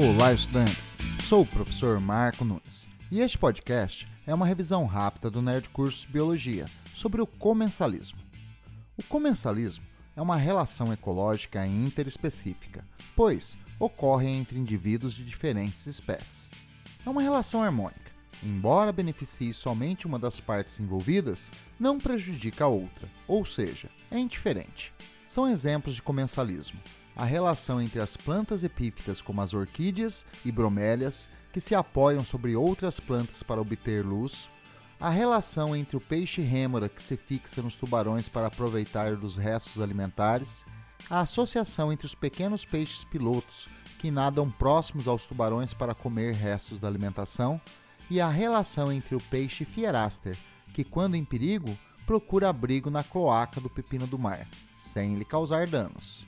Olá, estudantes! Sou o professor Marco Nunes e este podcast é uma revisão rápida do Nerd Curso Biologia sobre o comensalismo. O comensalismo é uma relação ecológica interespecífica, pois ocorre entre indivíduos de diferentes espécies. É uma relação harmônica. Embora beneficie somente uma das partes envolvidas, não prejudica a outra, ou seja, é indiferente. São exemplos de comensalismo a relação entre as plantas epífitas como as orquídeas e bromélias, que se apoiam sobre outras plantas para obter luz, a relação entre o peixe rêmora que se fixa nos tubarões para aproveitar dos restos alimentares, a associação entre os pequenos peixes pilotos que nadam próximos aos tubarões para comer restos da alimentação, e a relação entre o peixe fieraster, que quando em perigo procura abrigo na cloaca do pepino do mar, sem lhe causar danos.